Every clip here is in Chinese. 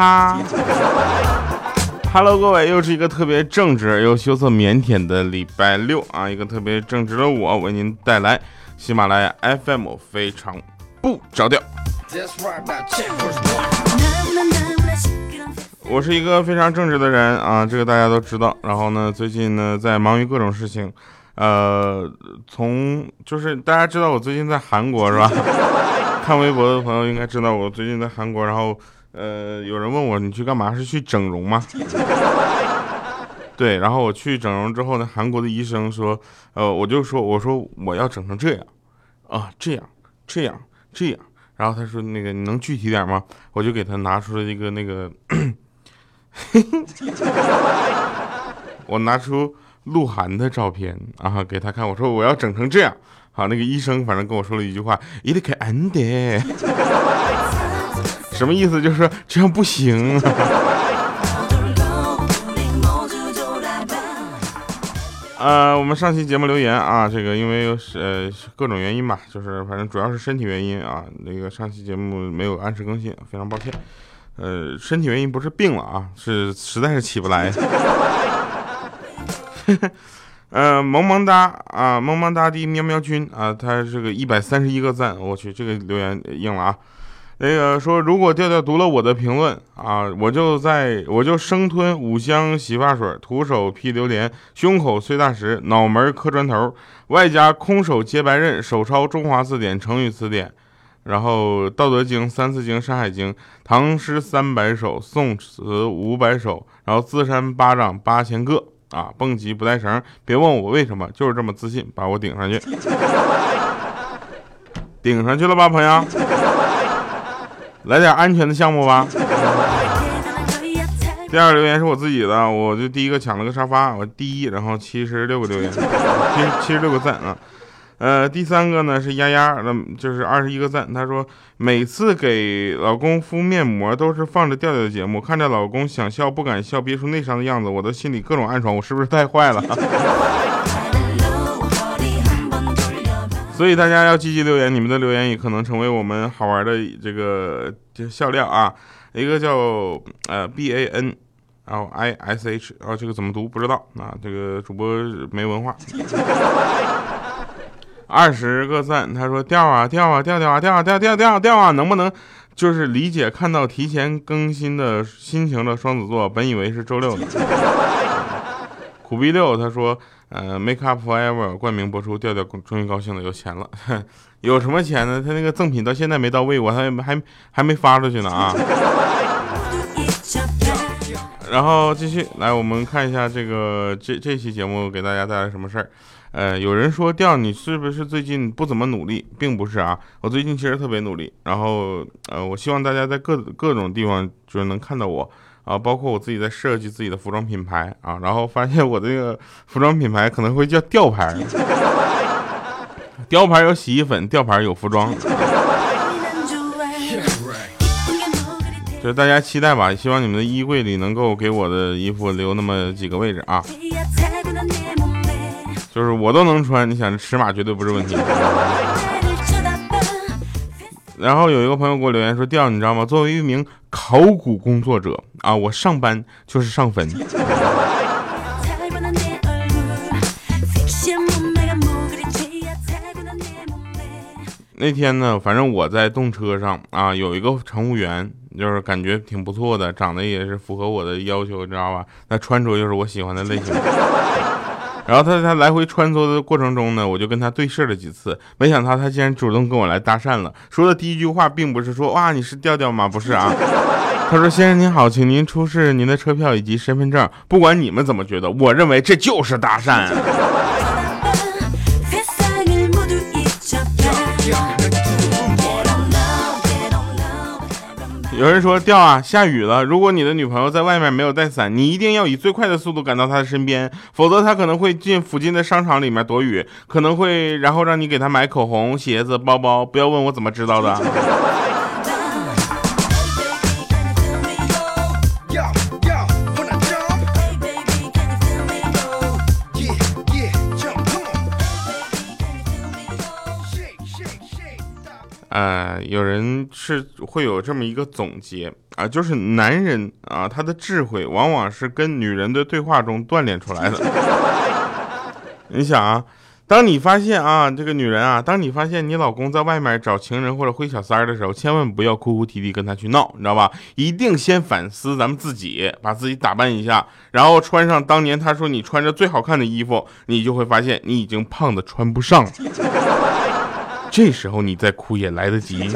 哈。Hello，各位，又是一个特别正直又羞涩腼腆的礼拜六啊！一个特别正直的我为您带来喜马拉雅 FM，非常不着调。我是一个非常正直的人啊，这个大家都知道。然后呢，最近呢在忙于各种事情，呃，从就是大家知道我最近在韩国是吧？看微博的朋友应该知道我最近在韩国，然后。呃，有人问我你去干嘛？是去整容吗？对，然后我去整容之后呢，韩国的医生说，呃，我就说，我说我要整成这样，啊，这样，这样，这样。然后他说那个你能具体点吗？我就给他拿出了一个那个，我拿出鹿晗的照片啊给他看，我说我要整成这样。好，那个医生反正跟我说了一句话，一定可以安的。什么意思？就是说这样不行。呃，我们上期节目留言啊，这个因为呃各种原因吧，就是反正主要是身体原因啊，那个上期节目没有按时更新，非常抱歉。呃，身体原因不是病了啊，是实在是起不来。呃，萌萌哒啊，萌萌哒的喵喵君啊，他这个一百三十一个赞，我去，这个留言硬了啊。那个说，如果调调读了我的评论啊，我就在我就生吞五香洗发水，徒手劈榴莲，胸口碎大石，脑门磕砖头，外加空手接白刃，手抄中华字典、成语词典，然后道德经、三字经、山海经、唐诗三百首，宋词五百首，然后自扇巴掌八千个啊，蹦极不带绳，别问我为什么，就是这么自信，把我顶上去，顶上去了吧，朋友。来点安全的项目吧。第二个留言是我自己的，我就第一个抢了个沙发，我第一，然后七十六个留言，七七十六个赞啊。呃，第三个呢是丫丫，那就是二十一个赞。她说每次给老公敷面膜都是放着调调的节目，看着老公想笑不敢笑，憋出内伤的样子，我的心里各种暗爽，我是不是太坏了？所以大家要积极留言，你们的留言也可能成为我们好玩的这个笑料啊。一个叫呃 B A N，然后 I S H，然后这个怎么读不知道啊。这个主播没文化。二十个赞，他说掉啊掉啊掉掉啊掉啊掉掉掉掉啊，能不能就是理解看到提前更新的心情的双子座，本以为是周六呢。苦逼六，他说。呃，Make Up Forever 冠名播出，调调终于高兴了，有钱了。有什么钱呢？他那个赠品到现在没到位，我还还还没发出去呢啊。然后继续来，我们看一下这个这这期节目给大家带来什么事儿。呃，有人说调你是不是最近不怎么努力，并不是啊，我最近其实特别努力。然后呃，我希望大家在各各种地方就是能看到我。啊，包括我自己在设计自己的服装品牌啊，然后发现我这个服装品牌可能会叫吊牌，吊牌有洗衣粉，吊牌有服装，就是大家期待吧，希望你们的衣柜里能够给我的衣服留那么几个位置啊，就是我都能穿，你想尺码绝对不是问题。然后有一个朋友给我留言说：“调，你知道吗？作为一名考古工作者啊，我上班就是上坟。那天呢，反正我在动车上啊，有一个乘务员，就是感觉挺不错的，长得也是符合我的要求，你知道吧？那穿着就是我喜欢的类型。”然后他在他来回穿梭的过程中呢，我就跟他对视了几次，没想到他竟然主动跟我来搭讪了。说的第一句话并不是说哇你是调调吗？不是啊，他说先生您好，请您出示您的车票以及身份证。不管你们怎么觉得，我认为这就是搭讪。有人说掉啊，下雨了。如果你的女朋友在外面没有带伞，你一定要以最快的速度赶到她的身边，否则她可能会进附近的商场里面躲雨，可能会然后让你给她买口红、鞋子、包包。不要问我怎么知道的。有人是会有这么一个总结啊，就是男人啊，他的智慧往往是跟女人的对话中锻炼出来的。你想啊。当你发现啊，这个女人啊，当你发现你老公在外面找情人或者挥小三儿的时候，千万不要哭哭啼啼跟他去闹，你知道吧？一定先反思咱们自己，把自己打扮一下，然后穿上当年他说你穿着最好看的衣服，你就会发现你已经胖的穿不上了。这时候你再哭也来得及。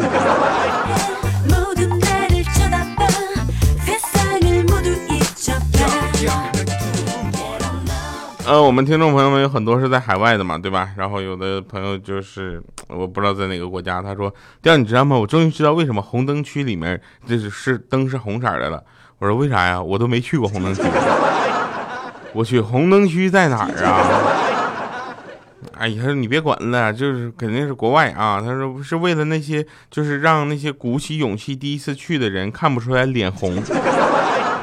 呃，我们听众朋友们有很多是在海外的嘛，对吧？然后有的朋友就是我不知道在哪个国家，他说：“调你知道吗？我终于知道为什么红灯区里面就是是灯是红色的了。”我说：“为啥呀？我都没去过红灯区。”我去，红灯区在哪儿啊？哎呀，他说你别管了，就是肯定是国外啊。他说是为了那些就是让那些鼓起勇气第一次去的人看不出来脸红。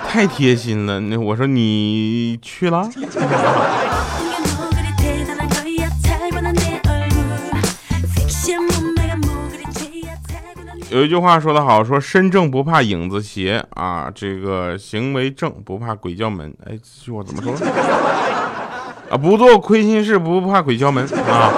太贴心了，那我说你去了。有一句话说得好，说身正不怕影子斜啊，这个行为正不怕鬼叫门。哎，这句话怎么说？啊，不做亏心事，不怕鬼敲门啊。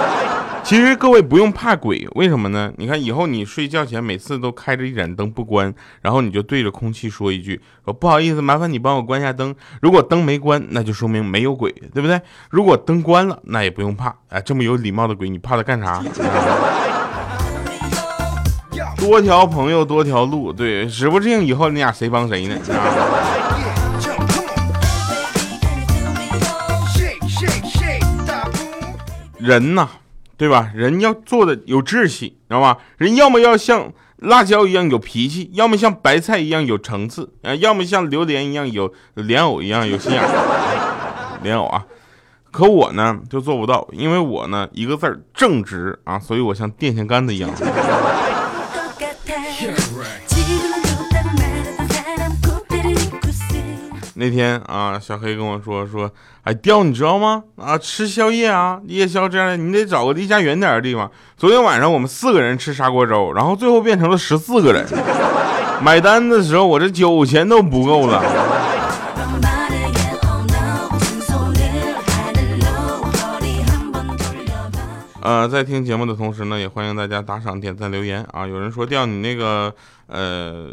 其实各位不用怕鬼，为什么呢？你看以后你睡觉前每次都开着一盏灯不关，然后你就对着空气说一句：“说不好意思，麻烦你帮我关一下灯。”如果灯没关，那就说明没有鬼，对不对？如果灯关了，那也不用怕。哎，这么有礼貌的鬼，你怕他干啥？多条朋友多条路，对，指不定以后你俩谁帮谁呢？人呐。对吧？人要做的有志气，知道吧？人要么要像辣椒一样有脾气，要么像白菜一样有层次，啊，要么像榴莲一样有莲藕一样有心眼。莲藕啊，可我呢就做不到，因为我呢一个字正直啊，所以我像电线杆子一样。那天啊，小黑跟我说说，哎，刁，你知道吗？啊，吃宵夜啊，夜宵这样的，你得找个离家远点的地方。昨天晚上我们四个人吃砂锅粥，然后最后变成了十四个人。买单的时候，我这酒钱都不够了。呃，在听节目的同时呢，也欢迎大家打赏、点赞、留言啊。有人说，调你那个呃，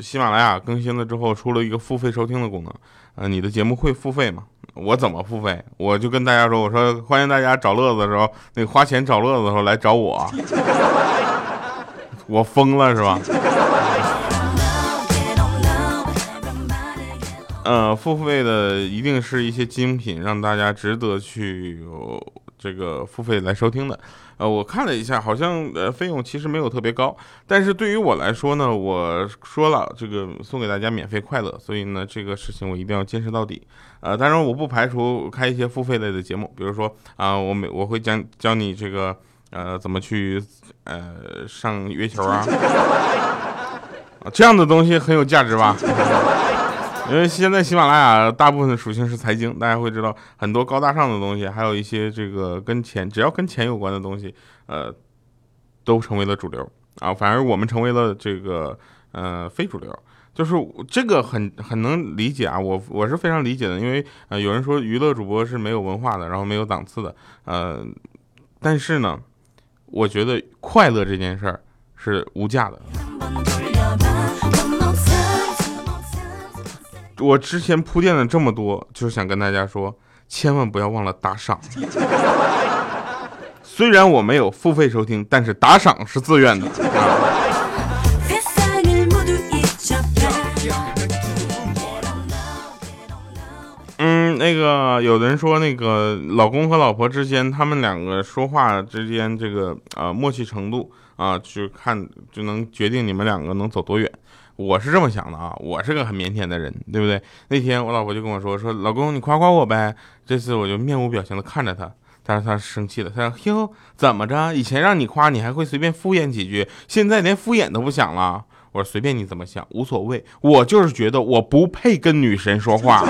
喜马拉雅更新了之后，出了一个付费收听的功能。呃，你的节目会付费吗？我怎么付费？我就跟大家说，我说欢迎大家找乐子的时候，那个花钱找乐子的时候来找我。我疯了是吧？呃，付费的一定是一些精品，让大家值得去。这个付费来收听的，呃，我看了一下，好像呃费用其实没有特别高，但是对于我来说呢，我说了这个送给大家免费快乐，所以呢这个事情我一定要坚持到底，呃，当然我不排除开一些付费类的节目，比如说啊，我每我会讲教你这个呃怎么去呃上月球 啊，这样的东西很有价值吧。因为现在喜马拉雅大部分的属性是财经，大家会知道很多高大上的东西，还有一些这个跟钱，只要跟钱有关的东西，呃，都成为了主流啊。反而我们成为了这个呃非主流，就是这个很很能理解啊。我我是非常理解的，因为呃有人说娱乐主播是没有文化的，然后没有档次的，呃，但是呢，我觉得快乐这件事儿是无价的。我之前铺垫了这么多，就是想跟大家说，千万不要忘了打赏。虽然我没有付费收听，但是打赏是自愿的。嗯，那个有的人说，那个老公和老婆之间，他们两个说话之间这个呃默契程度啊，去看就能决定你们两个能走多远。我是这么想的啊，我是个很腼腆的人，对不对？那天我老婆就跟我说说，老公你夸夸我呗。这次我就面无表情的看着她，但是她生气了，她说哟怎么着？以前让你夸你还会随便敷衍几句，现在连敷衍都不想了。我说随便你怎么想，无所谓，我就是觉得我不配跟女神说话。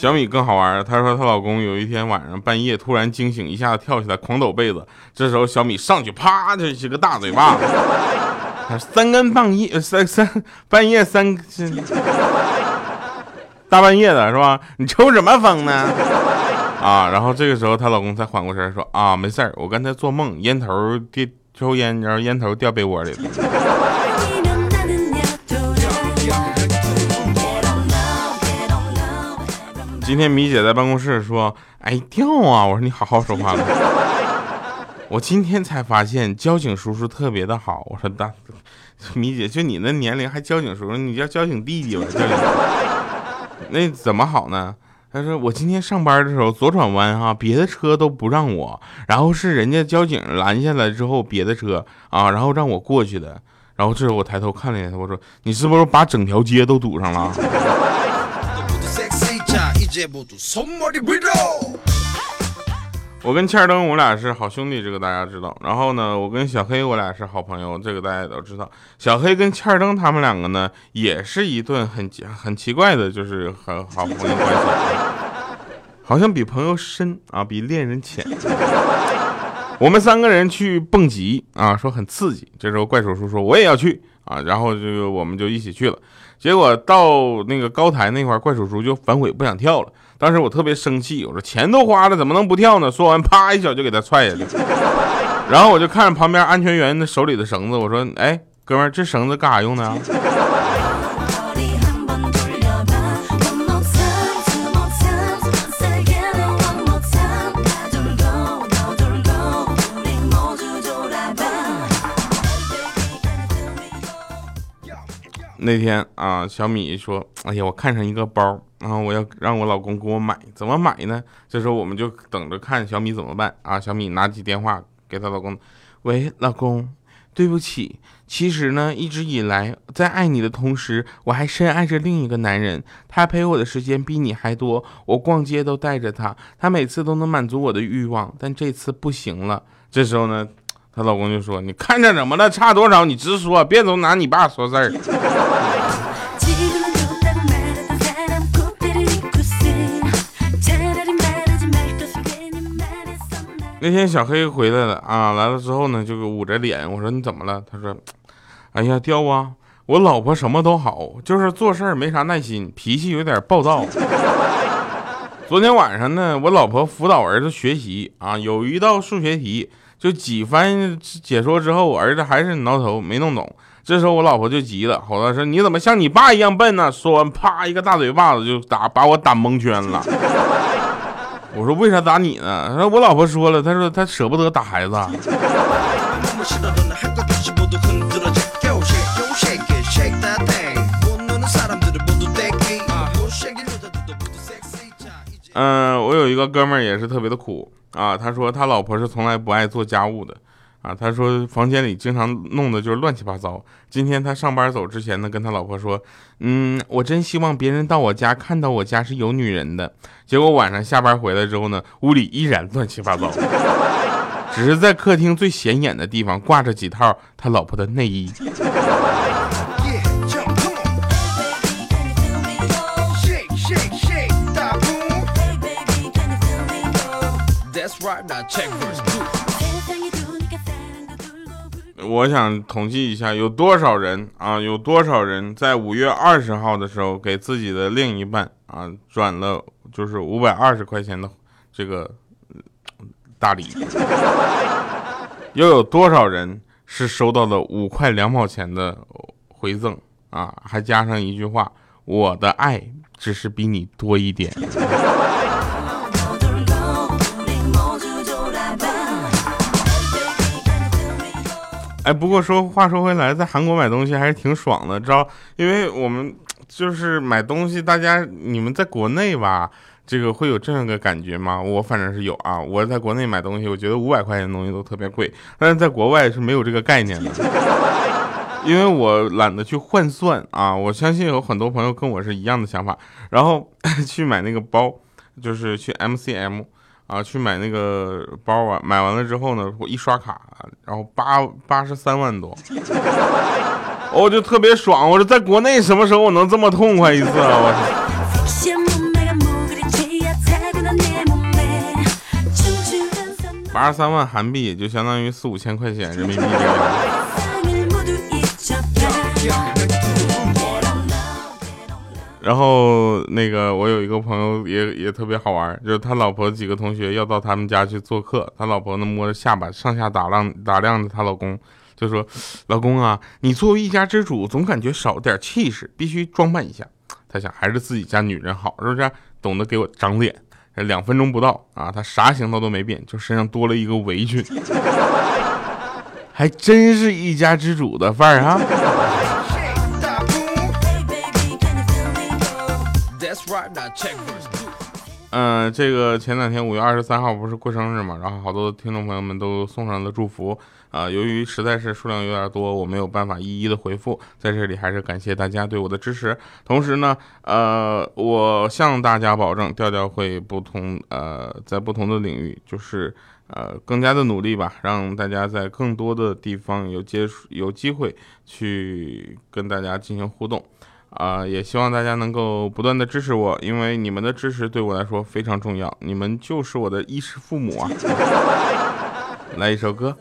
小米更好玩，她说她老公有一天晚上半夜突然惊醒，一下子跳起来狂抖被子，这时候小米上去啪就是个大嘴巴，三更半夜三三半夜三大半夜的是吧？你抽什么风呢？啊，然后这个时候她老公才缓过神说啊，没事儿，我刚才做梦，烟头掉抽烟，然后烟头掉被窝里了。今天米姐在办公室说：“哎，掉啊！”我说：“你好好说话吧。” 我今天才发现交警叔叔特别的好。我说：“大米姐，就你那年龄还交警叔叔，你叫交警弟弟吧？交警那怎么好呢？”他说：“我今天上班的时候左转弯哈，别的车都不让我，然后是人家交警拦下来之后，别的车啊，然后让我过去的。然后这时候我抬头看了一眼他，我说：你是不是把整条街都堵上了？”我跟欠儿登我俩是好兄弟，这个大家知道。然后呢，我跟小黑我俩是好朋友，这个大家也都知道。小黑跟欠儿登他们两个呢，也是一顿很很奇怪的，就是很好朋友关系，好像比朋友深啊，比恋人浅。我们三个人去蹦极啊，说很刺激。这时候怪叔叔说我也要去啊，然后这个我们就一起去了。结果到那个高台那块，怪叔叔就反悔不想跳了。当时我特别生气，我说钱都花了，怎么能不跳呢？说完，啪一脚就给他踹下去。然后我就看着旁边安全员的手里的绳子，我说：“哎，哥们儿，这绳子干啥用的？”那天啊，小米说：“哎呀，我看上一个包，然后我要让我老公给我买，怎么买呢？”这时候我们就等着看小米怎么办啊。小米拿起电话给她老公：“喂，老公，对不起，其实呢，一直以来在爱你的同时，我还深爱着另一个男人，他陪我的时间比你还多，我逛街都带着他，他每次都能满足我的欲望，但这次不行了。”这时候呢。她老公就说：“你看着怎么了？差多少你直说，别总拿你爸说事儿。”那天小黑回来了啊，来了之后呢，就捂着脸。我说：“你怎么了？”他说：“哎呀，掉啊！我老婆什么都好，就是做事儿没啥耐心，脾气有点暴躁。昨天晚上呢，我老婆辅导儿子学习啊，有一道数学题。”就几番解说之后，我儿子还是挠头没弄懂。这时候我老婆就急了，吼道：“说你怎么像你爸一样笨呢？”说完，啪一个大嘴巴子就打，把我打蒙圈了。我说：“为啥打你呢？”他说：“我老婆说了，他说他舍不得打孩子。”嗯，我有一个哥们儿也是特别的苦。啊，他说他老婆是从来不爱做家务的，啊，他说房间里经常弄的就是乱七八糟。今天他上班走之前呢，跟他老婆说，嗯，我真希望别人到我家看到我家是有女人的。结果晚上下班回来之后呢，屋里依然乱七八糟，只是在客厅最显眼的地方挂着几套他老婆的内衣。我想统计一下，有多少人啊？有多少人在五月二十号的时候给自己的另一半啊转了就是五百二十块钱的这个大礼？又有多少人是收到了五块两毛钱的回赠啊？还加上一句话：我的爱只是比你多一点。哎，不过说话说回来，在韩国买东西还是挺爽的，知道？因为我们就是买东西，大家你们在国内吧，这个会有这样个感觉吗？我反正是有啊。我在国内买东西，我觉得五百块钱的东西都特别贵，但是在国外是没有这个概念的，因为我懒得去换算啊。我相信有很多朋友跟我是一样的想法，然后 去买那个包，就是去 MCM。啊去买那个包啊买完了之后呢我一刷卡然后八八十三万多。我就特别爽我说在国内什么时候我能这么痛快一次啊我八十三万韩币就相当于四五千块钱人民币 然后那个我有一个朋友也也特别好玩，就是他老婆几个同学要到他们家去做客，他老婆呢摸着下巴上下打量打量着她老公，就说：“老公啊，你作为一家之主，总感觉少点气势，必须装扮一下。”他想还是自己家女人好，是不是？懂得给我长脸。两分钟不到啊，他啥行头都没变，就身上多了一个围裙，还真是一家之主的范儿啊。嗯，这个前两天五月二十三号不是过生日嘛，然后好多听众朋友们都送上了祝福啊。由于实在是数量有点多，我没有办法一一的回复，在这里还是感谢大家对我的支持。同时呢，呃，我向大家保证，调调会不同，呃，在不同的领域，就是呃，更加的努力吧，让大家在更多的地方有接触、有机会去跟大家进行互动。啊，也希望大家能够不断的支持我，因为你们的支持对我来说非常重要，你们就是我的衣食父母啊！来一首歌。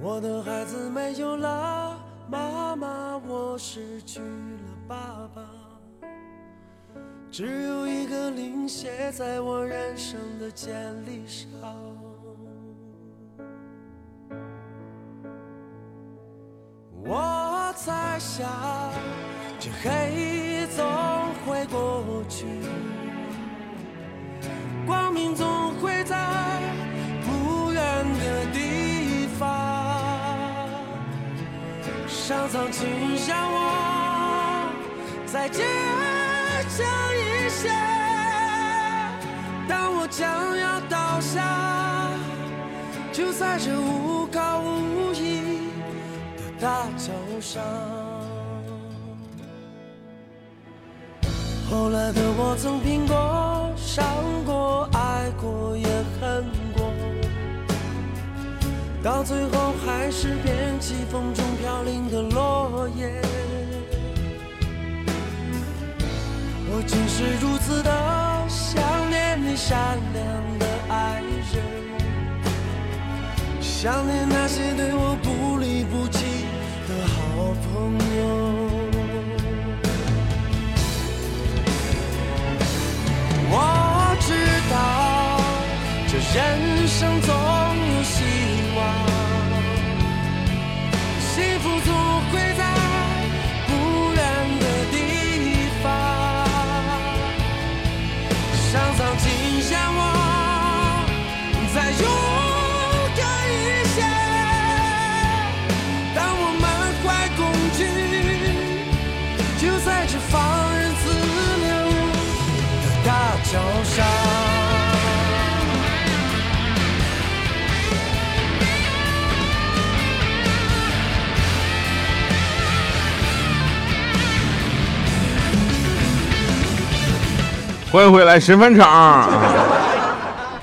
我的孩子没有了妈妈，我失去了爸爸，只有一个零写在我人生的简历上。我在想，这黑夜总会过去，光明总会在不远的地方。上苍，请让我再坚强一些。当我将要倒下，就在这无高无。大桥上，后来的我曾拼过、伤过、爱过，也恨过，到最后还是变起风中飘零的落叶。我竟是如此的想念你善良的爱人，想念那些对我不人生总有希望，幸福总会在欢迎回来，神返场，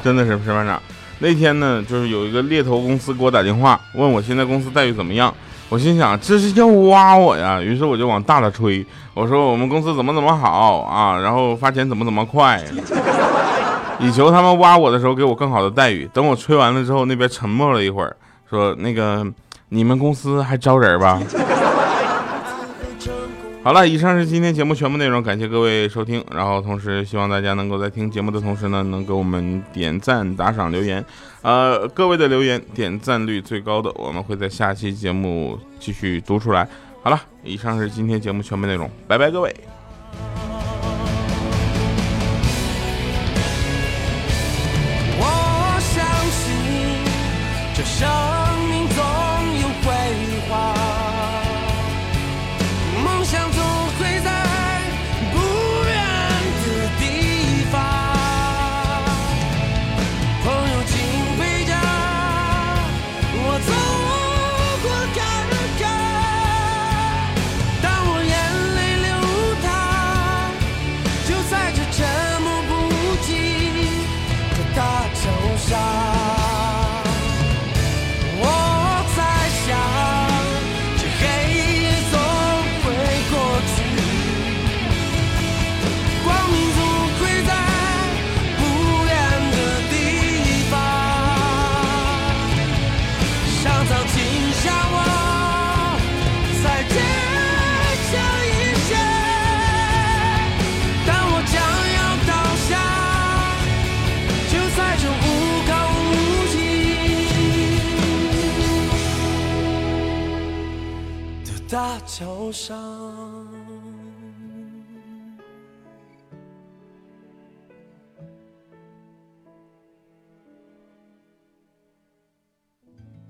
真的是神返场。那天呢，就是有一个猎头公司给我打电话，问我现在公司待遇怎么样。我心想，这是要挖我呀。于是我就往大了吹，我说我们公司怎么怎么好啊，然后发钱怎么怎么快，以求他们挖我的时候给我更好的待遇。等我吹完了之后，那边沉默了一会儿，说那个你们公司还招人吧？好了，以上是今天节目全部内容，感谢各位收听。然后同时希望大家能够在听节目的同时呢，能给我们点赞、打赏、留言。呃，各位的留言点赞率最高的，我们会在下期节目继续读出来。好了，以上是今天节目全部内容，拜拜，各位。